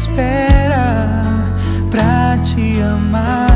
espera pra te amar.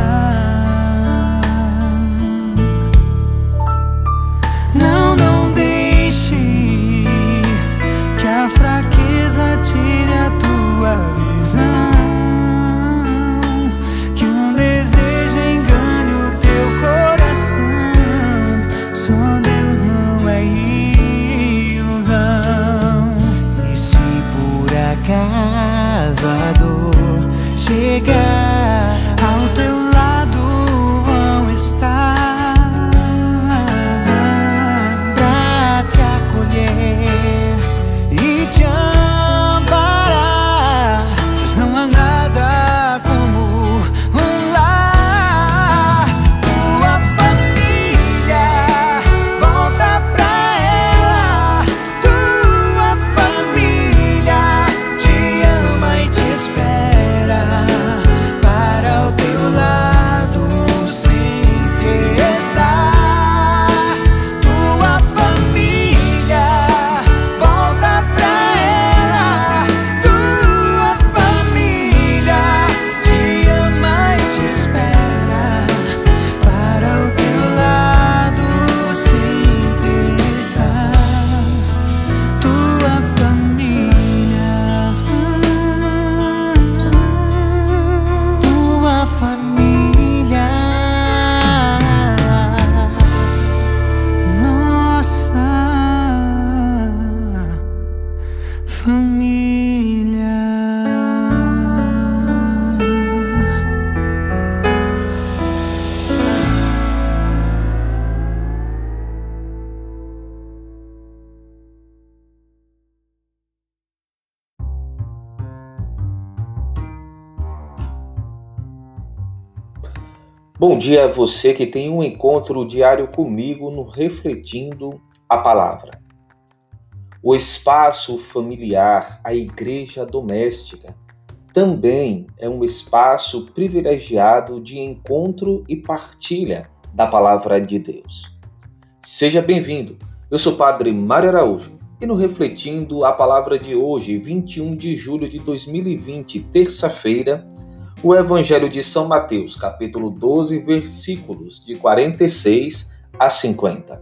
Bom dia a você que tem um encontro diário comigo no Refletindo a Palavra. O espaço familiar, a igreja doméstica, também é um espaço privilegiado de encontro e partilha da palavra de Deus. Seja bem-vindo. Eu sou o Padre Mário Araújo e no Refletindo a Palavra de hoje, 21 de julho de 2020, terça-feira, o Evangelho de São Mateus, capítulo 12, versículos de 46 a 50.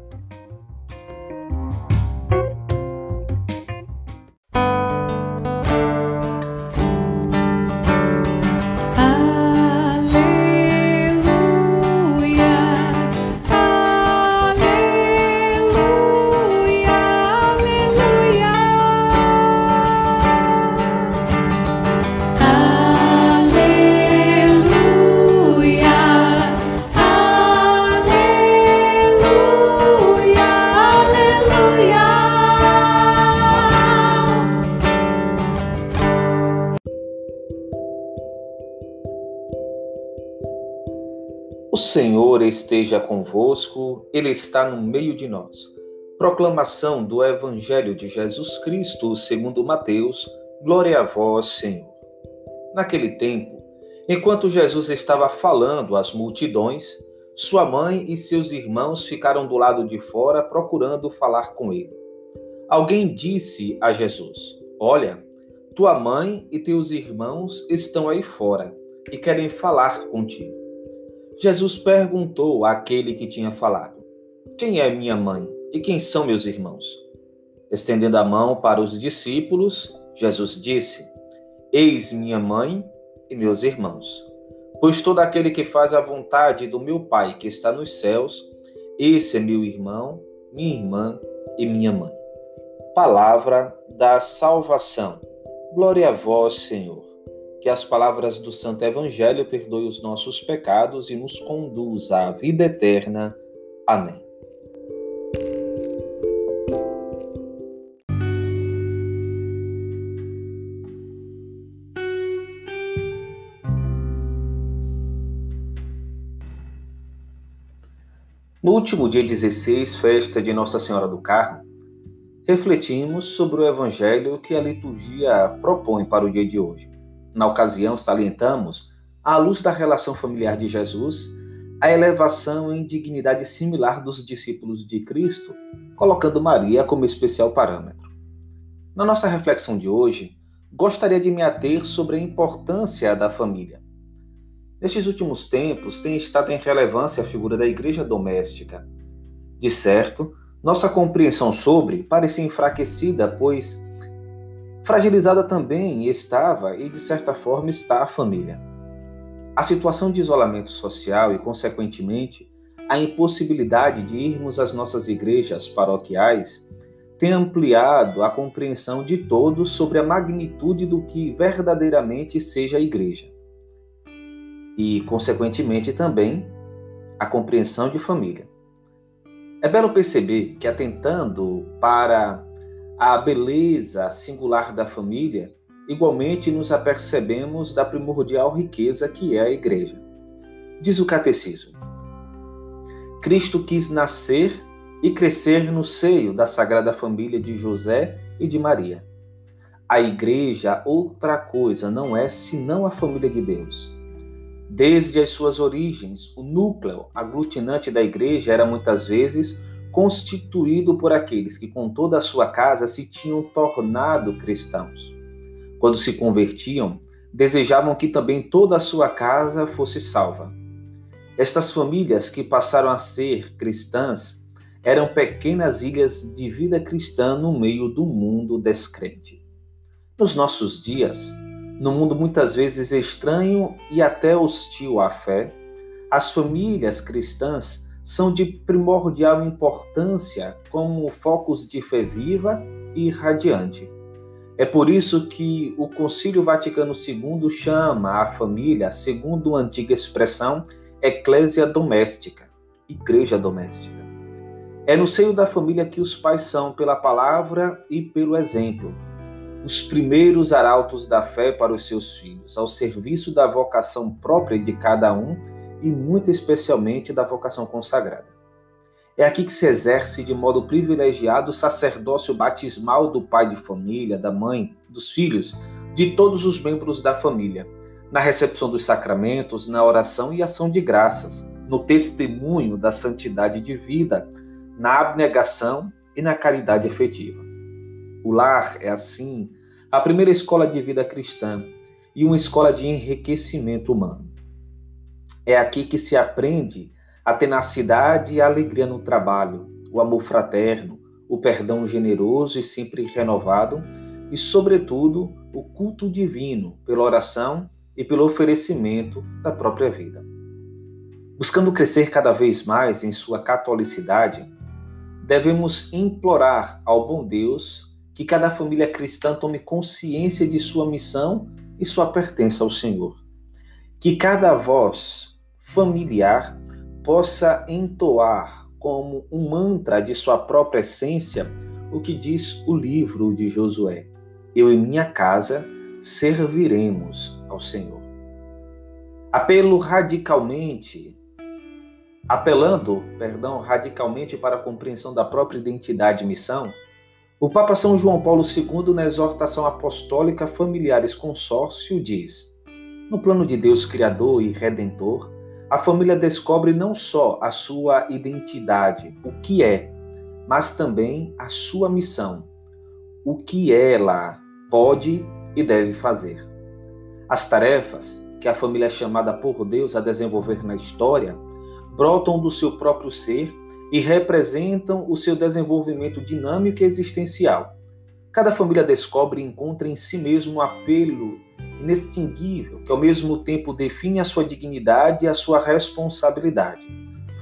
Esteja convosco, Ele está no meio de nós. Proclamação do Evangelho de Jesus Cristo, segundo Mateus. Glória a vós, Senhor. Naquele tempo, enquanto Jesus estava falando às multidões, sua mãe e seus irmãos ficaram do lado de fora procurando falar com ele. Alguém disse a Jesus: Olha, tua mãe e teus irmãos estão aí fora e querem falar contigo. Jesus perguntou àquele que tinha falado: Quem é minha mãe e quem são meus irmãos? Estendendo a mão para os discípulos, Jesus disse: Eis minha mãe e meus irmãos. Pois todo aquele que faz a vontade do meu Pai que está nos céus, esse é meu irmão, minha irmã e minha mãe. Palavra da salvação. Glória a vós, Senhor. Que as palavras do Santo Evangelho perdoem os nossos pecados e nos conduza à vida eterna. Amém. No último dia 16, festa de Nossa Senhora do Carmo, refletimos sobre o evangelho que a liturgia propõe para o dia de hoje. Na ocasião, salientamos, à luz da relação familiar de Jesus, a elevação em dignidade similar dos discípulos de Cristo, colocando Maria como especial parâmetro. Na nossa reflexão de hoje, gostaria de me ater sobre a importância da família. Nestes últimos tempos, tem estado em relevância a figura da igreja doméstica. De certo, nossa compreensão sobre parecia enfraquecida, pois fragilizada também estava e, de certa forma, está a família. A situação de isolamento social e, consequentemente, a impossibilidade de irmos às nossas igrejas paroquiais tem ampliado a compreensão de todos sobre a magnitude do que verdadeiramente seja a igreja. E, consequentemente, também a compreensão de família. É belo perceber que, atentando para a beleza singular da família, igualmente nos apercebemos da primordial riqueza que é a Igreja. Diz o Catecismo: Cristo quis nascer e crescer no seio da Sagrada Família de José e de Maria. A Igreja, outra coisa, não é senão a família de Deus. Desde as suas origens, o núcleo aglutinante da igreja era muitas vezes constituído por aqueles que, com toda a sua casa, se tinham tornado cristãos. Quando se convertiam, desejavam que também toda a sua casa fosse salva. Estas famílias que passaram a ser cristãs eram pequenas ilhas de vida cristã no meio do mundo descrente. Nos nossos dias, no mundo muitas vezes estranho e até hostil à fé, as famílias cristãs são de primordial importância como focos de fé viva e radiante. É por isso que o Concílio Vaticano II chama a família, segundo a antiga expressão, eclésia doméstica, igreja doméstica. É no seio da família que os pais são pela palavra e pelo exemplo, os primeiros arautos da fé para os seus filhos, ao serviço da vocação própria de cada um e muito especialmente da vocação consagrada. É aqui que se exerce de modo privilegiado o sacerdócio batismal do pai de família, da mãe, dos filhos, de todos os membros da família, na recepção dos sacramentos, na oração e ação de graças, no testemunho da santidade de vida, na abnegação e na caridade efetiva. O lar é, assim, a primeira escola de vida cristã e uma escola de enriquecimento humano. É aqui que se aprende a tenacidade e a alegria no trabalho, o amor fraterno, o perdão generoso e sempre renovado e, sobretudo, o culto divino pela oração e pelo oferecimento da própria vida. Buscando crescer cada vez mais em sua catolicidade, devemos implorar ao bom Deus que cada família cristã tome consciência de sua missão e sua pertença ao Senhor. Que cada voz familiar possa entoar como um mantra de sua própria essência o que diz o livro de Josué: Eu e minha casa serviremos ao Senhor. Apelo radicalmente Apelando, perdão, radicalmente para a compreensão da própria identidade e missão, o Papa São João Paulo II, na exortação apostólica Familiares Consórcio, diz: No plano de Deus Criador e Redentor, a família descobre não só a sua identidade, o que é, mas também a sua missão, o que ela pode e deve fazer. As tarefas que a família é chamada por Deus a desenvolver na história brotam do seu próprio ser e representam o seu desenvolvimento dinâmico e existencial. Cada família descobre e encontra em si mesmo um apelo inextinguível que ao mesmo tempo define a sua dignidade e a sua responsabilidade.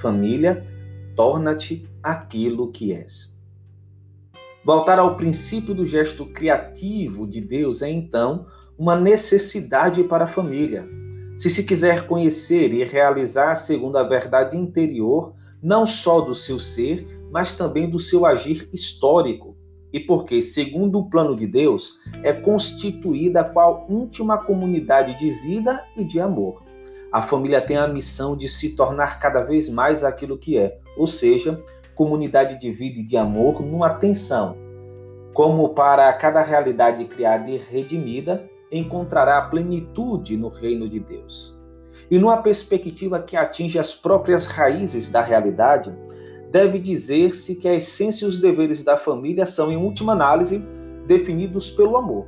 Família, torna-te aquilo que és. Voltar ao princípio do gesto criativo de Deus é então uma necessidade para a família. Se se quiser conhecer e realizar segundo a verdade interior, não só do seu ser, mas também do seu agir histórico. E porque, segundo o plano de Deus, é constituída qual íntima comunidade de vida e de amor. A família tem a missão de se tornar cada vez mais aquilo que é, ou seja, comunidade de vida e de amor numa tensão. Como para cada realidade criada e redimida, encontrará a plenitude no reino de Deus e numa perspectiva que atinge as próprias raízes da realidade, deve dizer-se que a essência e os deveres da família são, em última análise, definidos pelo amor.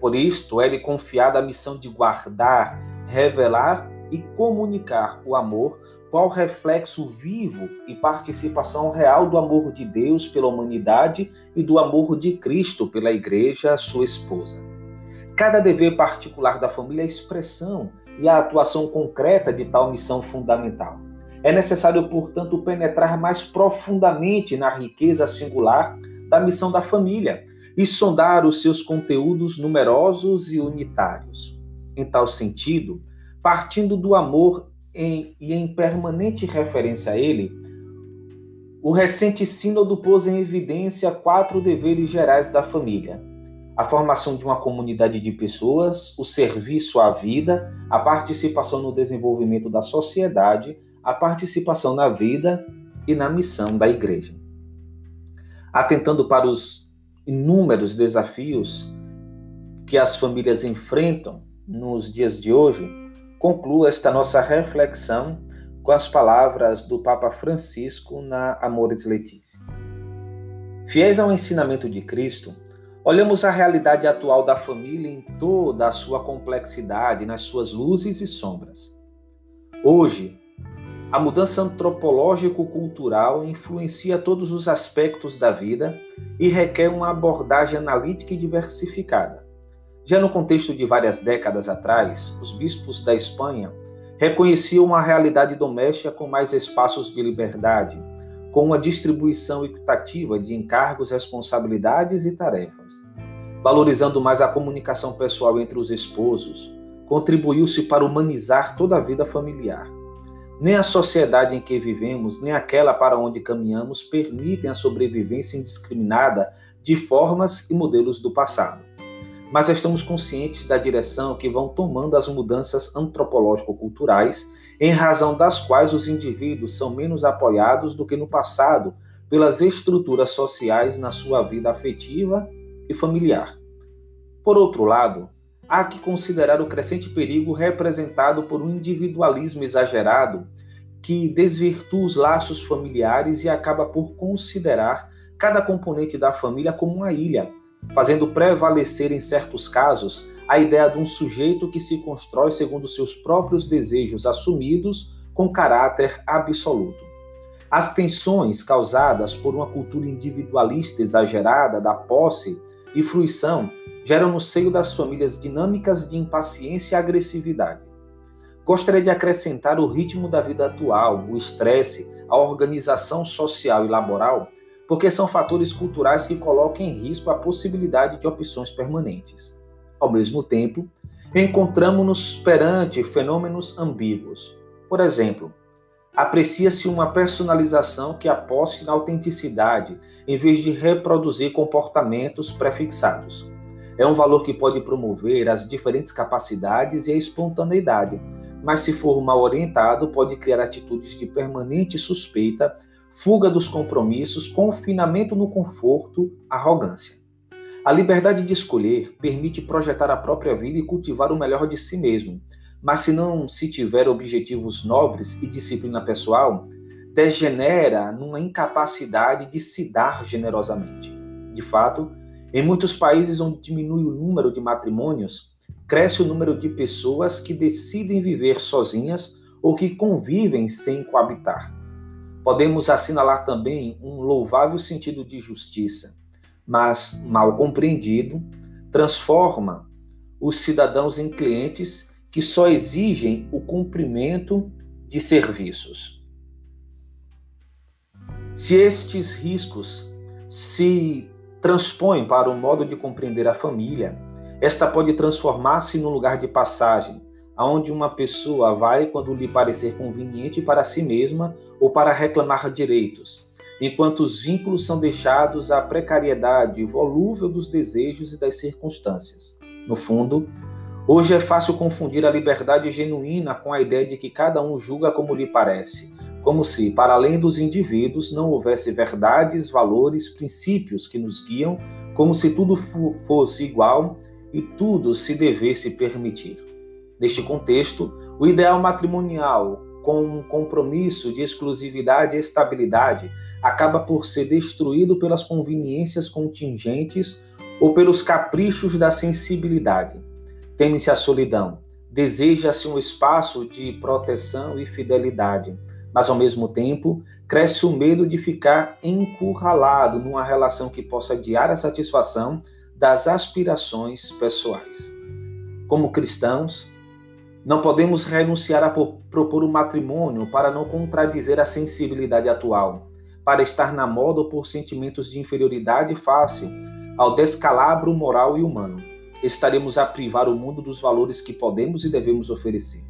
Por isto, é-lhe confiada a missão de guardar, revelar e comunicar o amor, qual reflexo vivo e participação real do amor de Deus pela humanidade e do amor de Cristo pela Igreja, sua esposa. Cada dever particular da família é expressão e a atuação concreta de tal missão fundamental. É necessário, portanto, penetrar mais profundamente na riqueza singular da missão da família e sondar os seus conteúdos numerosos e unitários. Em tal sentido, partindo do amor em, e em permanente referência a ele, o recente Sínodo pôs em evidência quatro deveres gerais da família: a formação de uma comunidade de pessoas, o serviço à vida, a participação no desenvolvimento da sociedade, a participação na vida e na missão da igreja. Atentando para os inúmeros desafios que as famílias enfrentam nos dias de hoje, concluo esta nossa reflexão com as palavras do Papa Francisco na Amores Letícia. Fiéis ao ensinamento de Cristo, Olhamos a realidade atual da família em toda a sua complexidade, nas suas luzes e sombras. Hoje, a mudança antropológico-cultural influencia todos os aspectos da vida e requer uma abordagem analítica e diversificada. Já no contexto de várias décadas atrás, os bispos da Espanha reconheciam uma realidade doméstica com mais espaços de liberdade, com uma distribuição equitativa de encargos, responsabilidades e tarefas. Valorizando mais a comunicação pessoal entre os esposos, contribuiu-se para humanizar toda a vida familiar. Nem a sociedade em que vivemos, nem aquela para onde caminhamos permitem a sobrevivência indiscriminada de formas e modelos do passado. Mas estamos conscientes da direção que vão tomando as mudanças antropológico-culturais em razão das quais os indivíduos são menos apoiados do que no passado pelas estruturas sociais na sua vida afetiva e familiar. Por outro lado, há que considerar o crescente perigo representado por um individualismo exagerado que desvirtua os laços familiares e acaba por considerar cada componente da família como uma ilha, fazendo prevalecer em certos casos a ideia de um sujeito que se constrói segundo seus próprios desejos assumidos com caráter absoluto. As tensões causadas por uma cultura individualista exagerada da posse e fruição geram no seio das famílias dinâmicas de impaciência e agressividade. Gostaria de acrescentar o ritmo da vida atual, o estresse, a organização social e laboral, porque são fatores culturais que colocam em risco a possibilidade de opções permanentes. Ao mesmo tempo, encontramos-nos perante fenômenos ambíguos. Por exemplo, aprecia-se uma personalização que aposte na autenticidade em vez de reproduzir comportamentos prefixados. É um valor que pode promover as diferentes capacidades e a espontaneidade, mas se for mal orientado, pode criar atitudes de permanente suspeita, fuga dos compromissos, confinamento no conforto, arrogância. A liberdade de escolher permite projetar a própria vida e cultivar o melhor de si mesmo, mas se não se tiver objetivos nobres e disciplina pessoal, degenera numa incapacidade de se dar generosamente. De fato, em muitos países onde diminui o número de matrimônios, cresce o número de pessoas que decidem viver sozinhas ou que convivem sem coabitar. Podemos assinalar também um louvável sentido de justiça, mas, mal compreendido, transforma os cidadãos em clientes que só exigem o cumprimento de serviços. Se estes riscos se transpõem para o modo de compreender a família, esta pode transformar-se num lugar de passagem, aonde uma pessoa vai quando lhe parecer conveniente para si mesma ou para reclamar direitos, enquanto os vínculos são deixados à precariedade volúvel dos desejos e das circunstâncias. No fundo, Hoje é fácil confundir a liberdade genuína com a ideia de que cada um julga como lhe parece, como se, para além dos indivíduos, não houvesse verdades, valores, princípios que nos guiam, como se tudo fosse igual e tudo se devesse permitir. Neste contexto, o ideal matrimonial, com um compromisso de exclusividade e estabilidade, acaba por ser destruído pelas conveniências contingentes ou pelos caprichos da sensibilidade. Teme-se a solidão, deseja-se um espaço de proteção e fidelidade, mas ao mesmo tempo cresce o medo de ficar encurralado numa relação que possa adiar a satisfação das aspirações pessoais. Como cristãos, não podemos renunciar a propor o matrimônio para não contradizer a sensibilidade atual, para estar na moda ou por sentimentos de inferioridade fácil ao descalabro moral e humano estaremos a privar o mundo dos valores que podemos e devemos oferecer.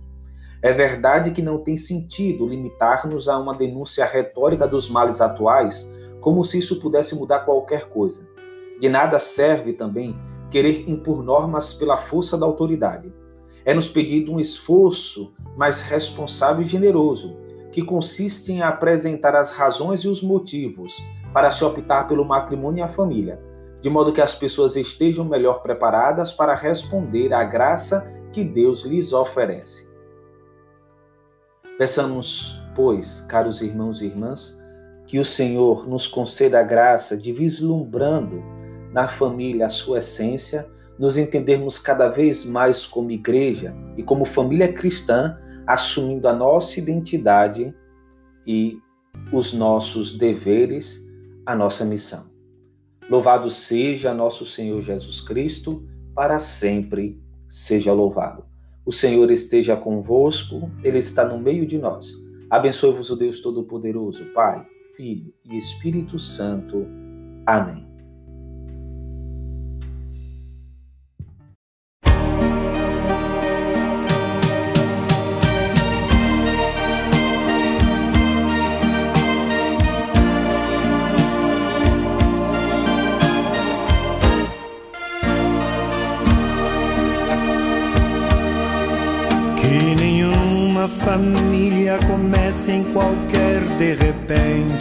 É verdade que não tem sentido limitar-nos a uma denúncia retórica dos males atuais, como se isso pudesse mudar qualquer coisa. De nada serve também querer impor normas pela força da autoridade. É nos pedido um esforço mais responsável e generoso, que consiste em apresentar as razões e os motivos para se optar pelo matrimônio e a família, de modo que as pessoas estejam melhor preparadas para responder à graça que Deus lhes oferece. Peçamos, pois, caros irmãos e irmãs, que o Senhor nos conceda a graça de, vislumbrando na família a sua essência, nos entendermos cada vez mais como igreja e como família cristã, assumindo a nossa identidade e os nossos deveres, a nossa missão. Louvado seja nosso Senhor Jesus Cristo, para sempre seja louvado. O Senhor esteja convosco, Ele está no meio de nós. Abençoe-vos o Deus Todo-Poderoso, Pai, Filho e Espírito Santo. Amém.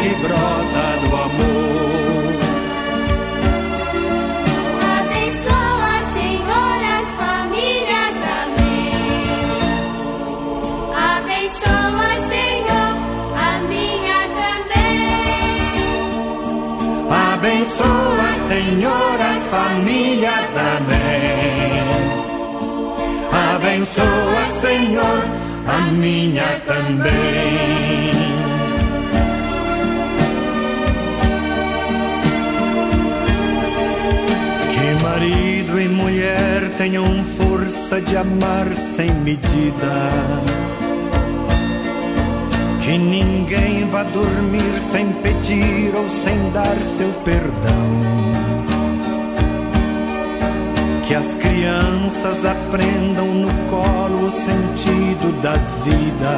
Que brota do amor. Abençoa, Senhor, as famílias. Amém. Abençoa, Senhor, a minha também. Abençoa, Senhor, as famílias. Amém. Abençoa, Senhor, a minha também. Tenham força de amar sem medida. Que ninguém vá dormir sem pedir ou sem dar seu perdão. Que as crianças aprendam no colo o sentido da vida.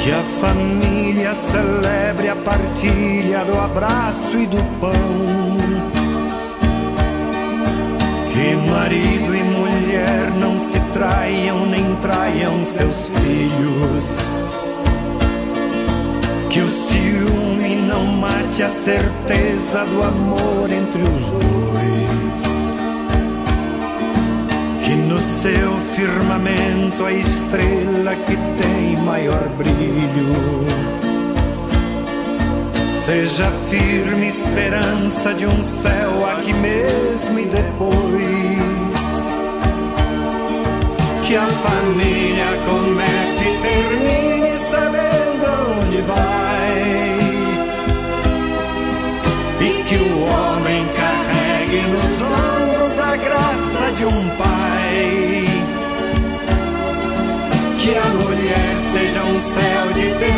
Que a família celebre a partilha do abraço e do pão. Que marido e mulher não se traiam nem traiam seus filhos. Que o ciúme não mate a certeza do amor entre os dois. Que no seu firmamento a estrela que tem maior brilho seja firme esperança de um céu aqui mesmo e depois. Que a família comece e termine sabendo onde vai. E que o homem carregue nos ombros a graça de um pai. Que a mulher seja um céu de ternura,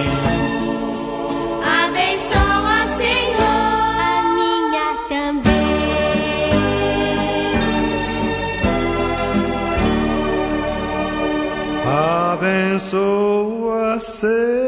Abençoa,